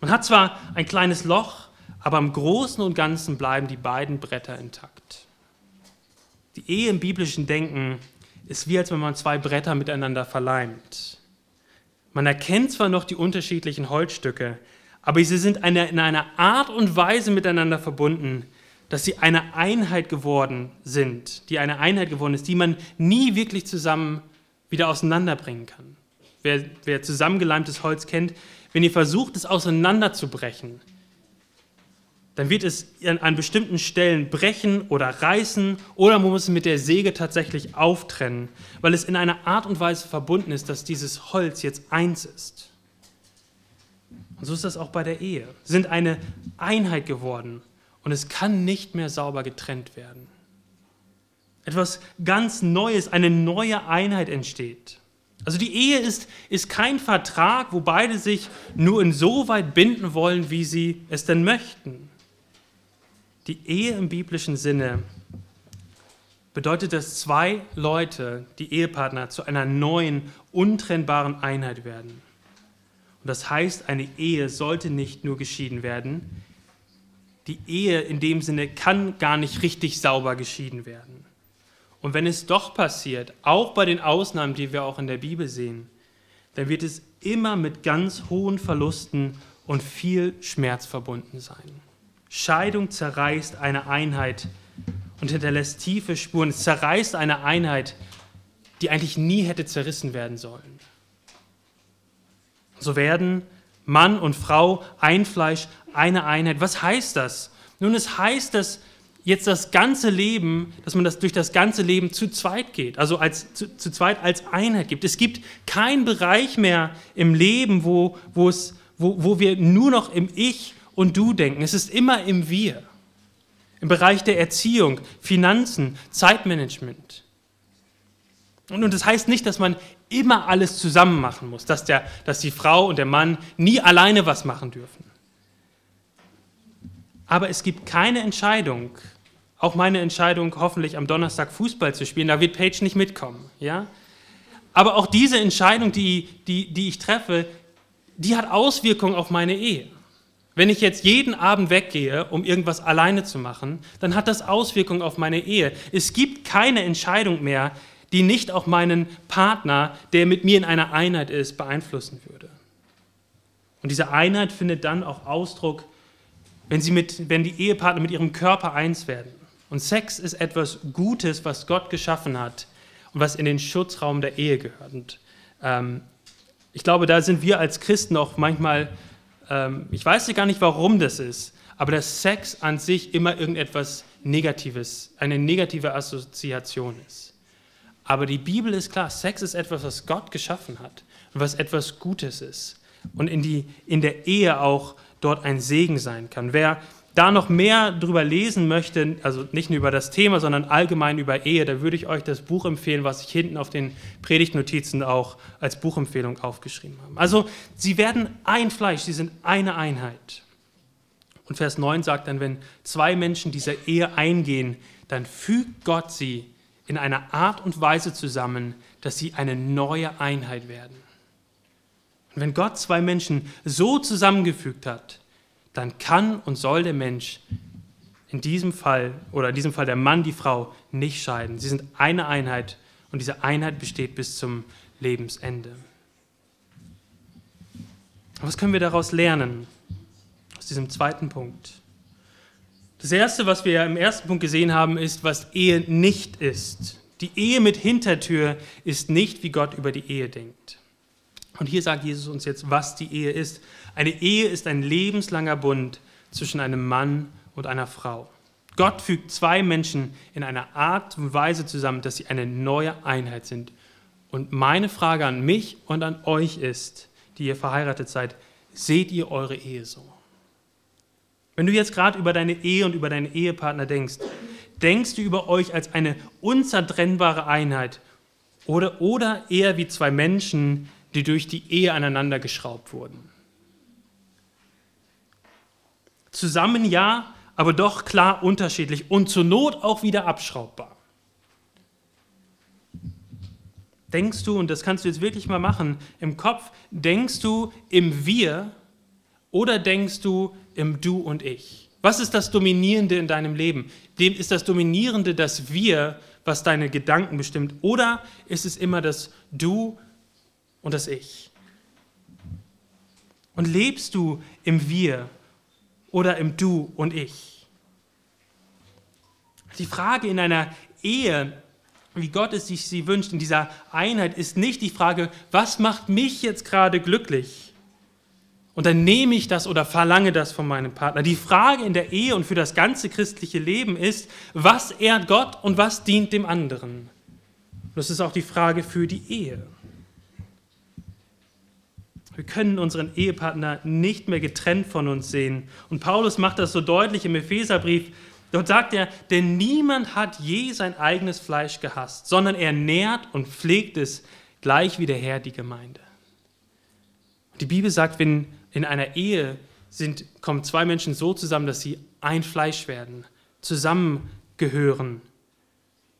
Man hat zwar ein kleines Loch, aber im Großen und Ganzen bleiben die beiden Bretter intakt. Die Ehe im biblischen Denken ist wie als wenn man zwei Bretter miteinander verleimt. Man erkennt zwar noch die unterschiedlichen Holzstücke, aber sie sind eine, in einer Art und Weise miteinander verbunden, dass sie eine Einheit geworden sind, die eine Einheit geworden ist, die man nie wirklich zusammen wieder auseinanderbringen kann. Wer, wer zusammengeleimtes Holz kennt, wenn ihr versucht, es auseinanderzubrechen, dann wird es an, an bestimmten Stellen brechen oder reißen oder man muss es mit der Säge tatsächlich auftrennen, weil es in einer Art und Weise verbunden ist, dass dieses Holz jetzt eins ist. Und so ist das auch bei der Ehe. Sie sind eine Einheit geworden und es kann nicht mehr sauber getrennt werden. Etwas ganz Neues, eine neue Einheit entsteht. Also die Ehe ist, ist kein Vertrag, wo beide sich nur insoweit binden wollen, wie sie es denn möchten. Die Ehe im biblischen Sinne bedeutet, dass zwei Leute, die Ehepartner, zu einer neuen, untrennbaren Einheit werden. Und das heißt, eine Ehe sollte nicht nur geschieden werden. Die Ehe in dem Sinne kann gar nicht richtig sauber geschieden werden. Und wenn es doch passiert, auch bei den Ausnahmen, die wir auch in der Bibel sehen, dann wird es immer mit ganz hohen Verlusten und viel Schmerz verbunden sein. Scheidung zerreißt eine Einheit und hinterlässt tiefe Spuren. Es zerreißt eine Einheit, die eigentlich nie hätte zerrissen werden sollen. So werden Mann und Frau ein Fleisch, eine Einheit. Was heißt das? Nun, es heißt, dass jetzt das ganze Leben, dass man das durch das ganze Leben zu zweit geht, also als, zu, zu zweit als Einheit gibt. Es gibt keinen Bereich mehr im Leben, wo, wo, es, wo, wo wir nur noch im Ich und Du denken. Es ist immer im Wir. Im Bereich der Erziehung, Finanzen, Zeitmanagement. Und, und das heißt nicht, dass man immer alles zusammen machen muss, dass, der, dass die Frau und der Mann nie alleine was machen dürfen. Aber es gibt keine Entscheidung, auch meine Entscheidung, hoffentlich am Donnerstag Fußball zu spielen, da wird Paige nicht mitkommen. Ja? Aber auch diese Entscheidung, die, die, die ich treffe, die hat Auswirkungen auf meine Ehe. Wenn ich jetzt jeden Abend weggehe, um irgendwas alleine zu machen, dann hat das Auswirkungen auf meine Ehe. Es gibt keine Entscheidung mehr, die nicht auch meinen Partner, der mit mir in einer Einheit ist, beeinflussen würde. Und diese Einheit findet dann auch Ausdruck, wenn, sie mit, wenn die Ehepartner mit ihrem Körper eins werden. Und Sex ist etwas Gutes, was Gott geschaffen hat und was in den Schutzraum der Ehe gehört. Und ähm, ich glaube, da sind wir als Christen auch manchmal, ähm, ich weiß gar nicht, warum das ist, aber dass Sex an sich immer irgendetwas Negatives, eine negative Assoziation ist. Aber die Bibel ist klar, Sex ist etwas, was Gott geschaffen hat und was etwas Gutes ist und in, die, in der Ehe auch dort ein Segen sein kann. Wer da noch mehr drüber lesen möchte, also nicht nur über das Thema, sondern allgemein über Ehe, da würde ich euch das Buch empfehlen, was ich hinten auf den Predigtnotizen auch als Buchempfehlung aufgeschrieben habe. Also sie werden ein Fleisch, sie sind eine Einheit. Und Vers 9 sagt dann, wenn zwei Menschen dieser Ehe eingehen, dann fügt Gott sie in einer Art und Weise zusammen, dass sie eine neue Einheit werden. Und wenn Gott zwei Menschen so zusammengefügt hat, dann kann und soll der Mensch in diesem Fall oder in diesem Fall der Mann, die Frau nicht scheiden. Sie sind eine Einheit und diese Einheit besteht bis zum Lebensende. was können wir daraus lernen? Aus diesem zweiten Punkt. Das erste, was wir im ersten Punkt gesehen haben, ist, was Ehe nicht ist. Die Ehe mit Hintertür ist nicht, wie Gott über die Ehe denkt. Und hier sagt Jesus uns jetzt, was die Ehe ist. Eine Ehe ist ein lebenslanger Bund zwischen einem Mann und einer Frau. Gott fügt zwei Menschen in einer Art und Weise zusammen, dass sie eine neue Einheit sind. Und meine Frage an mich und an euch ist, die ihr verheiratet seid, seht ihr eure Ehe so? Wenn du jetzt gerade über deine Ehe und über deinen Ehepartner denkst, denkst du über euch als eine unzertrennbare Einheit oder, oder eher wie zwei Menschen, die durch die Ehe aneinander geschraubt wurden? Zusammen ja, aber doch klar unterschiedlich und zur Not auch wieder abschraubbar. Denkst du, und das kannst du jetzt wirklich mal machen, im Kopf, denkst du im Wir oder denkst du im Du und Ich? Was ist das Dominierende in deinem Leben? Dem ist das Dominierende das Wir, was deine Gedanken bestimmt, oder ist es immer das Du und das Ich? Und lebst du im Wir oder im Du und Ich? Die Frage in einer Ehe, wie Gott es sich sie wünscht, in dieser Einheit, ist nicht die Frage, was macht mich jetzt gerade glücklich? Und dann nehme ich das oder verlange das von meinem Partner. Die Frage in der Ehe und für das ganze christliche Leben ist, was ehrt Gott und was dient dem anderen? Das ist auch die Frage für die Ehe. Wir können unseren Ehepartner nicht mehr getrennt von uns sehen. Und Paulus macht das so deutlich im Epheserbrief. Dort sagt er, denn niemand hat je sein eigenes Fleisch gehasst, sondern er nährt und pflegt es, gleich wie der Herr die Gemeinde. Die Bibel sagt, wenn in einer Ehe sind, kommen zwei Menschen so zusammen, dass sie ein Fleisch werden, zusammengehören.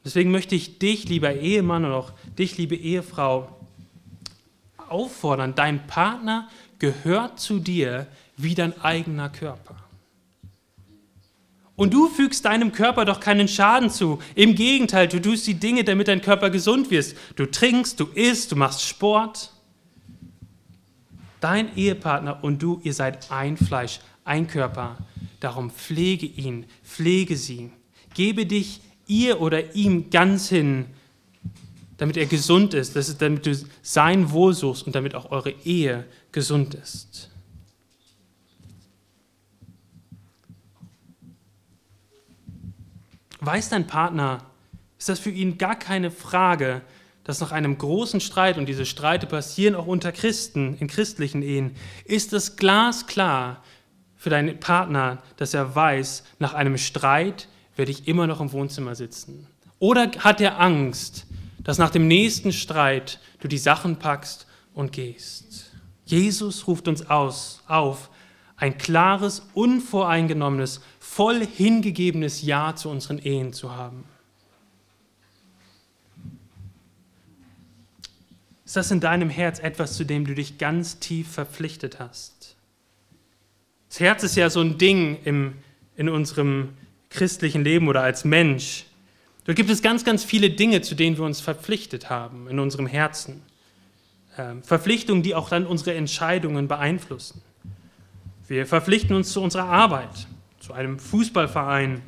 Deswegen möchte ich dich, lieber Ehemann und auch dich, liebe Ehefrau, auffordern, dein Partner gehört zu dir wie dein eigener Körper. Und du fügst deinem Körper doch keinen Schaden zu. Im Gegenteil, du tust die Dinge, damit dein Körper gesund wird. Du trinkst, du isst, du machst Sport. Dein Ehepartner und du, ihr seid ein Fleisch, ein Körper. Darum pflege ihn, pflege sie. Gebe dich ihr oder ihm ganz hin damit er gesund ist, das ist, damit du sein Wohl suchst und damit auch eure Ehe gesund ist. Weiß dein Partner, ist das für ihn gar keine Frage, dass nach einem großen Streit, und diese Streite passieren auch unter Christen, in christlichen Ehen, ist es glasklar für deinen Partner, dass er weiß, nach einem Streit werde ich immer noch im Wohnzimmer sitzen. Oder hat er Angst, dass nach dem nächsten Streit du die Sachen packst und gehst. Jesus ruft uns aus, auf, ein klares, unvoreingenommenes voll hingegebenes Ja zu unseren Ehen zu haben? Ist das in deinem Herz etwas, zu dem du dich ganz tief verpflichtet hast? Das Herz ist ja so ein Ding im, in unserem christlichen Leben oder als Mensch. Dort gibt es ganz, ganz viele Dinge, zu denen wir uns verpflichtet haben in unserem Herzen. Ähm, Verpflichtungen, die auch dann unsere Entscheidungen beeinflussen. Wir verpflichten uns zu unserer Arbeit, zu einem Fußballverein,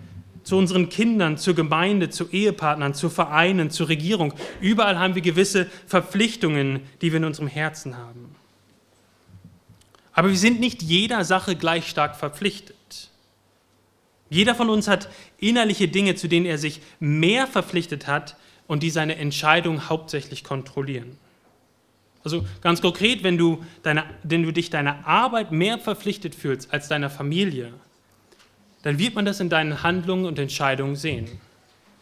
zu unseren Kindern, zur Gemeinde, zu Ehepartnern, zu Vereinen, zur Regierung. Überall haben wir gewisse Verpflichtungen, die wir in unserem Herzen haben. Aber wir sind nicht jeder Sache gleich stark verpflichtet. Jeder von uns hat innerliche Dinge, zu denen er sich mehr verpflichtet hat und die seine Entscheidung hauptsächlich kontrollieren. Also ganz konkret, wenn du, deine, wenn du dich deiner Arbeit mehr verpflichtet fühlst als deiner Familie, dann wird man das in deinen Handlungen und Entscheidungen sehen.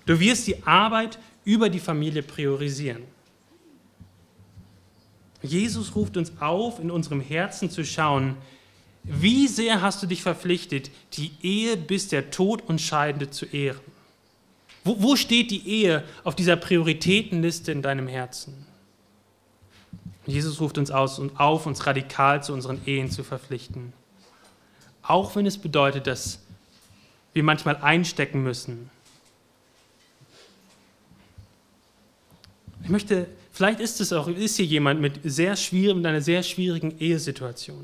Du wirst die Arbeit über die Familie priorisieren. Jesus ruft uns auf, in unserem Herzen zu schauen, wie sehr hast du dich verpflichtet, die Ehe bis der Tod uns Scheidende zu ehren? Wo, wo steht die Ehe auf dieser Prioritätenliste in deinem Herzen? Jesus ruft uns aus und auf, uns radikal zu unseren Ehen zu verpflichten. Auch wenn es bedeutet, dass wir manchmal einstecken müssen. Ich möchte, vielleicht ist es auch, ist hier jemand mit, sehr schwierig, mit einer sehr schwierigen Ehesituation.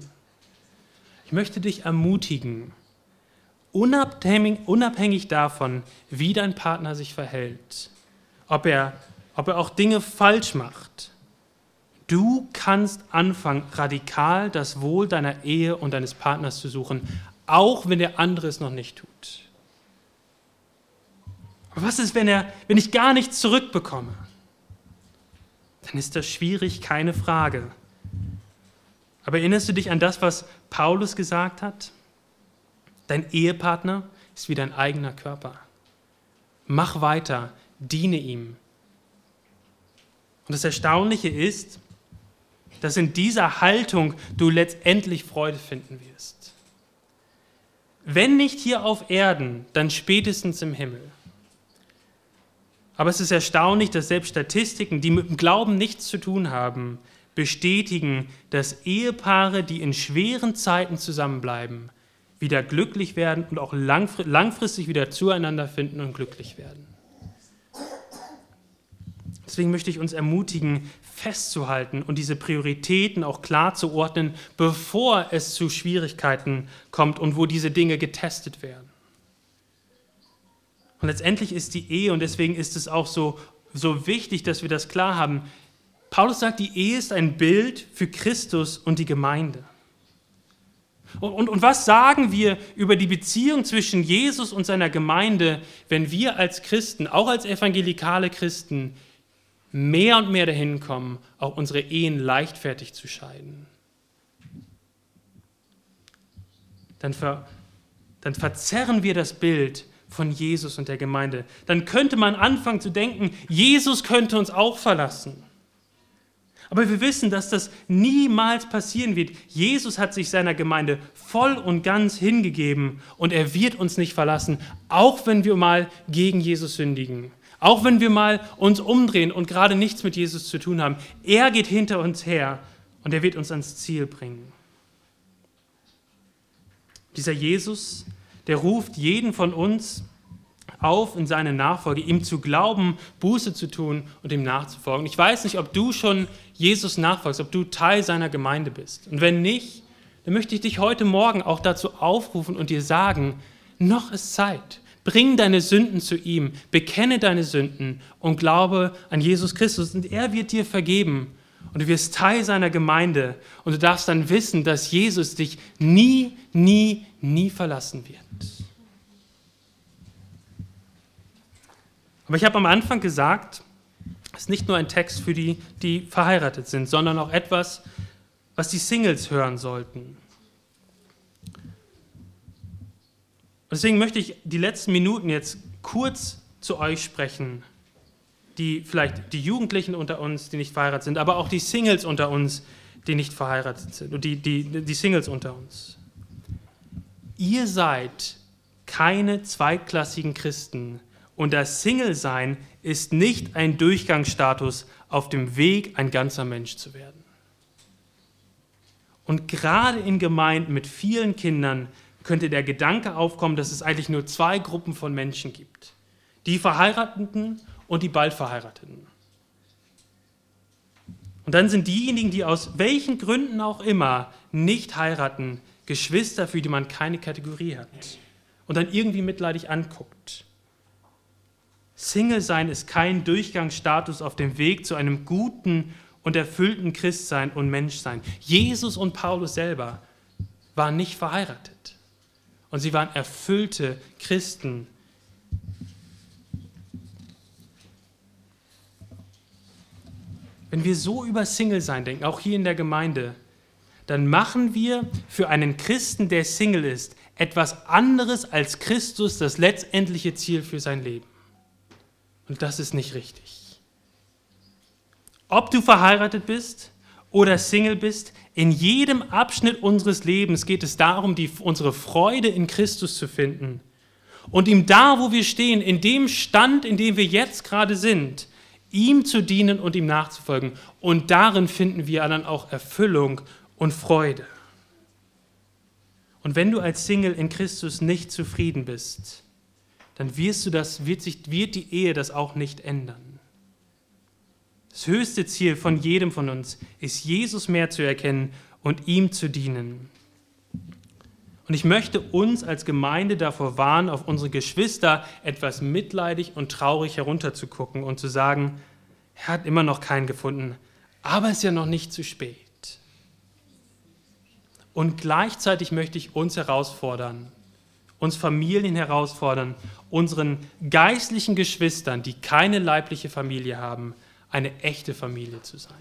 Ich möchte dich ermutigen, unabhängig, unabhängig davon, wie dein Partner sich verhält, ob er, ob er auch Dinge falsch macht, du kannst anfangen, radikal das Wohl deiner Ehe und deines Partners zu suchen, auch wenn der andere es noch nicht tut. Aber was ist, wenn, er, wenn ich gar nichts zurückbekomme? Dann ist das schwierig, keine Frage. Aber erinnerst du dich an das, was Paulus gesagt hat? Dein Ehepartner ist wie dein eigener Körper. Mach weiter, diene ihm. Und das Erstaunliche ist, dass in dieser Haltung du letztendlich Freude finden wirst. Wenn nicht hier auf Erden, dann spätestens im Himmel. Aber es ist erstaunlich, dass selbst Statistiken, die mit dem Glauben nichts zu tun haben, bestätigen, dass Ehepaare, die in schweren Zeiten zusammenbleiben, wieder glücklich werden und auch langfristig wieder zueinander finden und glücklich werden. Deswegen möchte ich uns ermutigen, festzuhalten und diese Prioritäten auch klar zu ordnen, bevor es zu Schwierigkeiten kommt und wo diese Dinge getestet werden. Und letztendlich ist die Ehe, und deswegen ist es auch so, so wichtig, dass wir das klar haben, Paulus sagt, die Ehe ist ein Bild für Christus und die Gemeinde. Und, und, und, was sagen wir über die Beziehung zwischen Jesus und seiner Gemeinde, wenn wir als Christen, auch als evangelikale Christen, mehr und mehr dahin kommen, auch unsere Ehen leichtfertig zu scheiden? Dann, ver, dann verzerren wir das Bild von Jesus und der Gemeinde. Dann könnte man anfangen zu denken, Jesus könnte uns auch verlassen. Aber wir wissen, dass das niemals passieren wird. Jesus hat sich seiner Gemeinde voll und ganz hingegeben und er wird uns nicht verlassen, auch wenn wir mal gegen Jesus sündigen. Auch wenn wir mal uns umdrehen und gerade nichts mit Jesus zu tun haben. Er geht hinter uns her und er wird uns ans Ziel bringen. Dieser Jesus, der ruft jeden von uns auf in seine Nachfolge, ihm zu glauben, Buße zu tun und ihm nachzufolgen. Ich weiß nicht, ob du schon Jesus nachfolgst, ob du Teil seiner Gemeinde bist. Und wenn nicht, dann möchte ich dich heute Morgen auch dazu aufrufen und dir sagen, noch ist Zeit. Bring deine Sünden zu ihm, bekenne deine Sünden und glaube an Jesus Christus und er wird dir vergeben und du wirst Teil seiner Gemeinde und du darfst dann wissen, dass Jesus dich nie, nie, nie verlassen wird. Aber ich habe am Anfang gesagt, es ist nicht nur ein Text für die, die verheiratet sind, sondern auch etwas, was die Singles hören sollten. Deswegen möchte ich die letzten Minuten jetzt kurz zu euch sprechen, die vielleicht die Jugendlichen unter uns, die nicht verheiratet sind, aber auch die Singles unter uns, die nicht verheiratet sind die, die, die Singles unter uns. Ihr seid keine zweitklassigen Christen und das Single-Sein ist nicht ein Durchgangsstatus auf dem Weg, ein ganzer Mensch zu werden. Und gerade in Gemeinden mit vielen Kindern könnte der Gedanke aufkommen, dass es eigentlich nur zwei Gruppen von Menschen gibt. Die Verheirateten und die bald Verheirateten. Und dann sind diejenigen, die aus welchen Gründen auch immer nicht heiraten, Geschwister, für die man keine Kategorie hat und dann irgendwie mitleidig anguckt. Single sein ist kein Durchgangsstatus auf dem Weg zu einem guten und erfüllten Christsein und Menschsein. Jesus und Paulus selber waren nicht verheiratet und sie waren erfüllte Christen. Wenn wir so über Single sein denken, auch hier in der Gemeinde, dann machen wir für einen Christen, der Single ist, etwas anderes als Christus das letztendliche Ziel für sein Leben. Und das ist nicht richtig. Ob du verheiratet bist oder Single bist, in jedem Abschnitt unseres Lebens geht es darum, die, unsere Freude in Christus zu finden. Und ihm da, wo wir stehen, in dem Stand, in dem wir jetzt gerade sind, ihm zu dienen und ihm nachzufolgen. Und darin finden wir dann auch Erfüllung und Freude. Und wenn du als Single in Christus nicht zufrieden bist, dann wirst du das, wird, sich, wird die Ehe das auch nicht ändern. Das höchste Ziel von jedem von uns ist, Jesus mehr zu erkennen und ihm zu dienen. Und ich möchte uns als Gemeinde davor warnen, auf unsere Geschwister etwas mitleidig und traurig herunterzugucken und zu sagen, er hat immer noch keinen gefunden, aber es ist ja noch nicht zu spät. Und gleichzeitig möchte ich uns herausfordern, uns Familien herausfordern, unseren geistlichen Geschwistern, die keine leibliche Familie haben, eine echte Familie zu sein.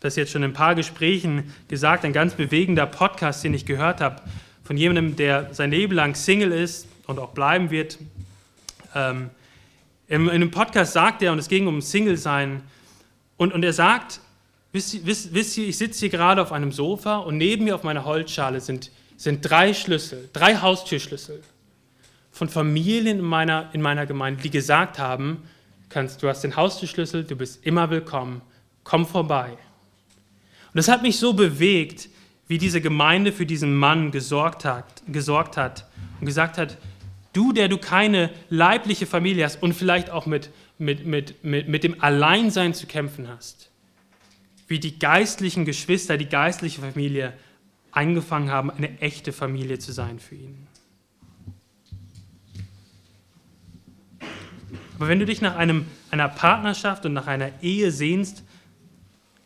Das ist jetzt schon in ein paar Gesprächen gesagt, ein ganz bewegender Podcast, den ich gehört habe, von jemandem, der sein Leben lang Single ist und auch bleiben wird. Ähm, in, einem Podcast sagt er, und es ging um Single-Sein, und, und er sagt, wisst, wisst, wisst ihr, ich sitze hier gerade auf einem Sofa und neben mir auf meiner Holzschale sind, sind drei Schlüssel, drei Haustürschlüssel von Familien in meiner, in meiner Gemeinde, die gesagt haben, kannst, du hast den Haustürschlüssel, du bist immer willkommen, komm vorbei. Und das hat mich so bewegt, wie diese Gemeinde für diesen Mann gesorgt hat, gesorgt hat und gesagt hat, du, der du keine leibliche Familie hast und vielleicht auch mit, mit, mit, mit, mit dem Alleinsein zu kämpfen hast, wie die geistlichen Geschwister, die geistliche Familie angefangen haben, eine echte Familie zu sein für ihn. Aber wenn du dich nach einem, einer Partnerschaft und nach einer Ehe sehnst,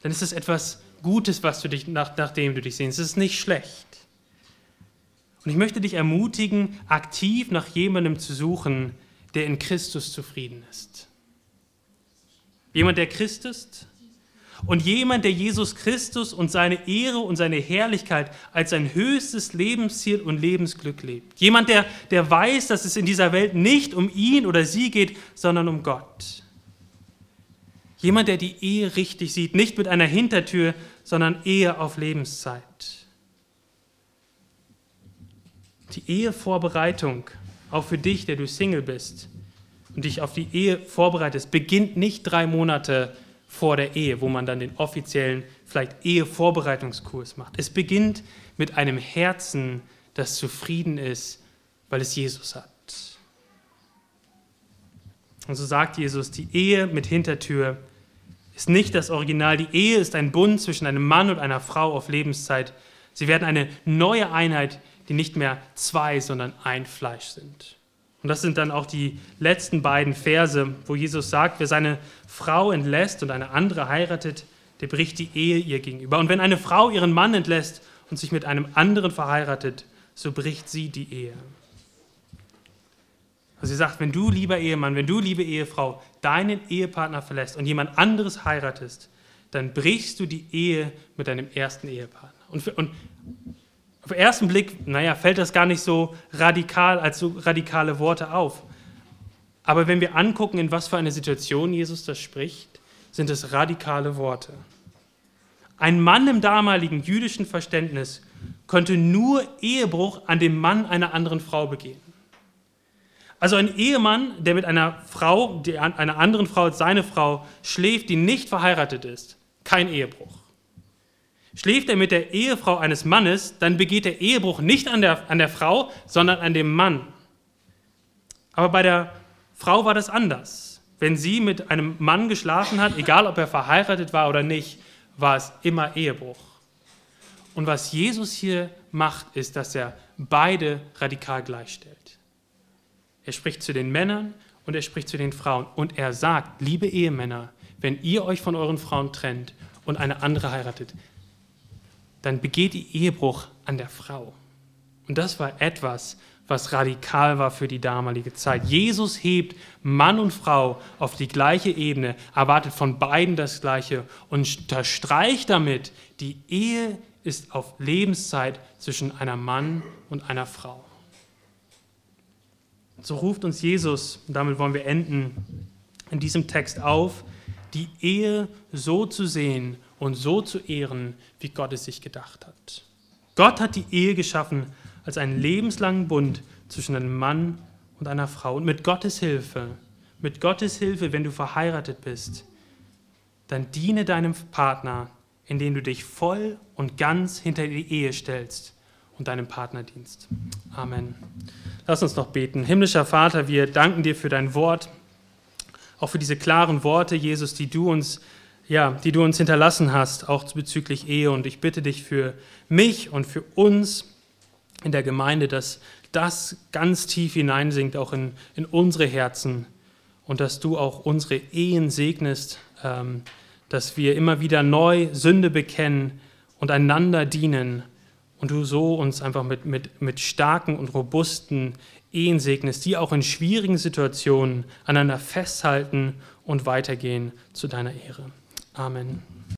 dann ist es etwas Gutes, was du dich, nach, nachdem du dich sehnst. Es ist nicht schlecht. Und ich möchte dich ermutigen, aktiv nach jemandem zu suchen, der in Christus zufrieden ist. Jemand, der Christ ist und jemand, der Jesus Christus und seine Ehre und seine Herrlichkeit als sein höchstes Lebensziel und Lebensglück lebt. Jemand, der, der weiß, dass es in dieser Welt nicht um ihn oder sie geht, sondern um Gott. Jemand, der die Ehe richtig sieht, nicht mit einer Hintertür, sondern Ehe auf Lebenszeit. Die Ehevorbereitung, auch für dich, der du Single bist und dich auf die Ehe vorbereitest, beginnt nicht drei Monate vor der Ehe, wo man dann den offiziellen, vielleicht Ehevorbereitungskurs macht. Es beginnt mit einem Herzen, das zufrieden ist, weil es Jesus hat. Und so sagt Jesus, die Ehe mit Hintertür ist nicht das Original. Die Ehe ist ein Bund zwischen einem Mann und einer Frau auf Lebenszeit. Sie werden eine neue Einheit, die nicht mehr zwei, sondern ein Fleisch sind. Und das sind dann auch die letzten beiden Verse, wo Jesus sagt, wer seine Frau entlässt und eine andere heiratet, der bricht die Ehe ihr gegenüber. Und wenn eine Frau ihren Mann entlässt und sich mit einem anderen verheiratet, so bricht sie die Ehe. Also sie sagt, wenn du, lieber Ehemann, wenn du, liebe Ehefrau, deinen Ehepartner verlässt und jemand anderes heiratest, dann brichst du die Ehe mit deinem ersten Ehepartner. Und, für, und ersten Blick, naja, fällt das gar nicht so radikal als so radikale Worte auf. Aber wenn wir angucken, in was für eine Situation Jesus das spricht, sind es radikale Worte. Ein Mann im damaligen jüdischen Verständnis konnte nur Ehebruch an dem Mann einer anderen Frau begehen. Also ein Ehemann, der mit einer Frau, einer anderen Frau als seine Frau schläft, die nicht verheiratet ist, kein Ehebruch. Schläft er mit der Ehefrau eines Mannes, dann begeht der Ehebruch nicht an der, an der Frau, sondern an dem Mann. Aber bei der Frau war das anders. Wenn sie mit einem Mann geschlafen hat, egal ob er verheiratet war oder nicht, war es immer Ehebruch. Und was Jesus hier macht, ist, dass er beide radikal gleichstellt. Er spricht zu den Männern und er spricht zu den Frauen. Und er sagt, liebe Ehemänner, wenn ihr euch von euren Frauen trennt und eine andere heiratet, dann begeht ihr Ehebruch an der Frau. Und das war etwas, was radikal war für die damalige Zeit. Jesus hebt Mann und Frau auf die gleiche Ebene, erwartet von beiden das Gleiche und unterstreicht damit, die Ehe ist auf Lebenszeit zwischen einer Mann und einer Frau. So ruft uns Jesus, und damit wollen wir enden, in diesem Text auf, die Ehe so zu sehen und so zu ehren, wie Gott es sich gedacht hat. Gott hat die Ehe geschaffen als einen lebenslangen Bund zwischen einem Mann und einer Frau. Und mit Gottes Hilfe, mit Gottes Hilfe, wenn du verheiratet bist, dann diene deinem Partner, indem du dich voll und ganz hinter die Ehe stellst und deinem Partner dienst. Amen. Lass uns noch beten. Himmlischer Vater, wir danken dir für dein Wort, auch für diese klaren Worte, Jesus, die du uns, ja, die du uns hinterlassen hast, auch bezüglich Ehe. Und ich bitte dich für mich und für uns in der Gemeinde, dass das ganz tief hineinsinkt, auch in, in unsere Herzen und dass du auch unsere Ehen segnest, ähm, dass wir immer wieder neu Sünde bekennen und einander dienen und du so uns einfach mit, mit, mit starken und robusten Ehen segnest, die auch in schwierigen Situationen aneinander festhalten und weitergehen zu deiner Ehre. Amen.